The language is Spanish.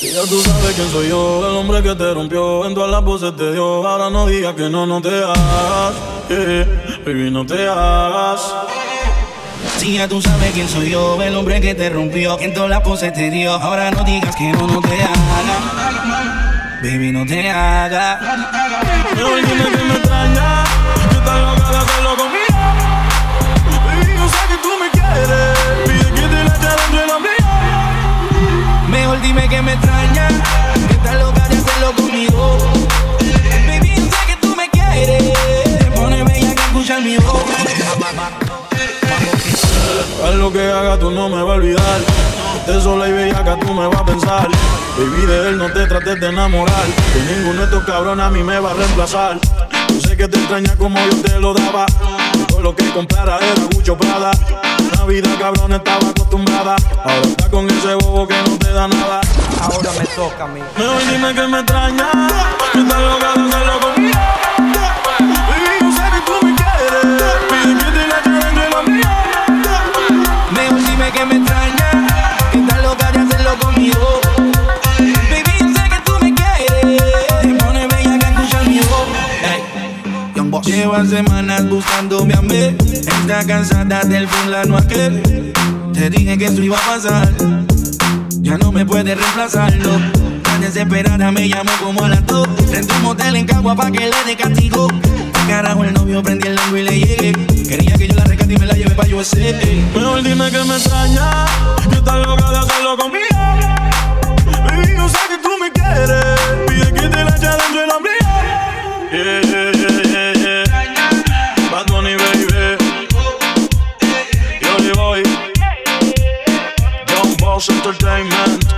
Y ya tú sabes quién soy yo, el hombre que te rompió, en todas las voces te dio. Ahora no digas que no, no te hagas, yeah, baby, no te hagas. Si ya tú sabes quién soy yo, el hombre que te rompió, en todas las poses te dio. Ahora no digas que no, no te hagas, baby, no te hagas. No dime que me extraña, Que me extraña, que estás loca de hacerlo conmigo. Baby, sé que tú me quieres, te pone bella que escuchar mi voz. Haz lo que haga, tú no me vas a olvidar. De sola y bellaca tú me vas a pensar. Baby, de él no te trates de enamorar. Que ninguno de estos cabrones a mí me va a reemplazar. Yo sé que te extraña como yo te lo daba. Todo lo que comprara era mucho Prada. La vida cabrón estaba acostumbrada. Ahora está con ese bobo que no te da nada. Ahora me toca a mí. Mejor dime que me extraña. Loca Boss. Lleva semanas buscándome a mí, está cansada del fulano aquel. Te dije que esto iba a pasar, ya no me puede reemplazarlo. Tan desesperada me llamó como a las dos. Frente a un motel en Cagua pa' que le dé castigo. Carajo, el novio prendí el largo y le llegué. Quería que yo la rescate y me la lleve pa' USA. Mejor dime que me extraña, que estás loca de hacerlo conmigo. entertainment